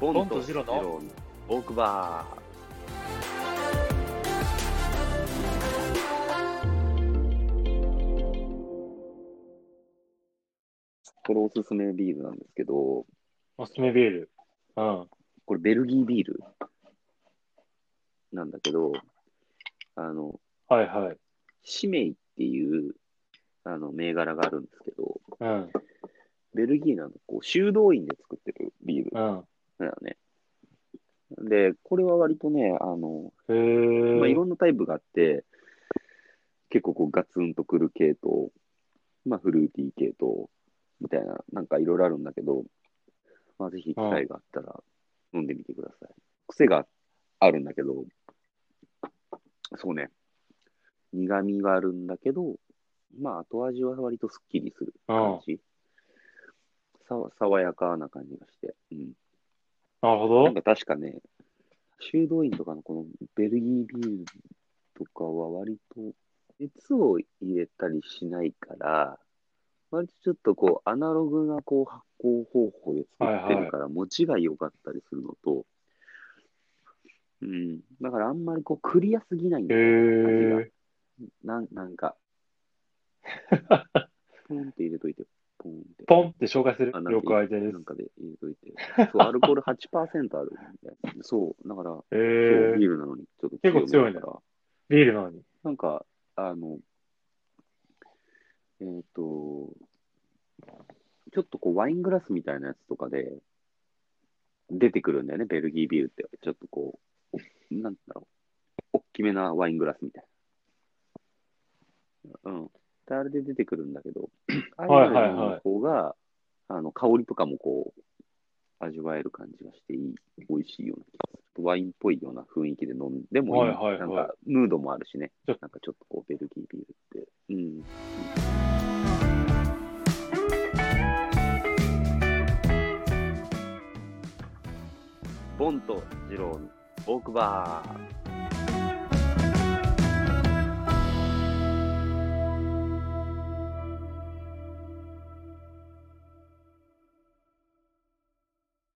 ボボンとジローの？のオークバー。これおすすめビールなんですけど、おすすめビール。うん。これベルギービールなんだけど、あの、はいはい。シメイっていうあの銘柄があるんですけど、うん。ベルギーなのこう修道院で作ってるビールうん。だよね。で、これは割とね、あの。まあ、いろんなタイプがあって、結構こうガツンとくる系と、まあ、フルーティー系と、みたいな、なんかいろいろあるんだけど、まあ、ぜひ機会があったら飲んでみてください。癖があるんだけど、そうね、苦味があるんだけど、まあ、後味は割とすっきりする感じ。さ爽やかな感じがして。うん。なるほどなん。か確かね、修道院とかのこのベルギービールとかは割と熱を入れたりしないから、割とちょっとこうアナログなこう発酵方法で作ってるから、持ちが良かったりするのと、うん、だからあんまりこうクリアすぎないんだへよ、味え。が。なんなんか、ポンって入れといて、ポンって。ポンって紹介する？あなんか了解ですなん。かで入れといて。そう、アルコール8%ある。そう、だから、えビ。ールなのにちょっと結構強いねめだ。ビールなのに。なんか、あの、えっ、と、ちょっとこうワイングラスみたいなやつとかで出てくるんだよね、ベルギービールって。ちょっとこう、おなんだろう、大きめなワイングラスみたいな。うん。であれで出てくるんだけど、ああいうのの方が、あの香りとかもこう、味わえる感じがしていい、美味しいような気がする。ワインっぽいような雰囲気で飲んでもいい。はいはいはいなんか、ムードもあるしね。ちょなんかちょっとこう、ベルギービールって。うん。ボンとジローのオークバー。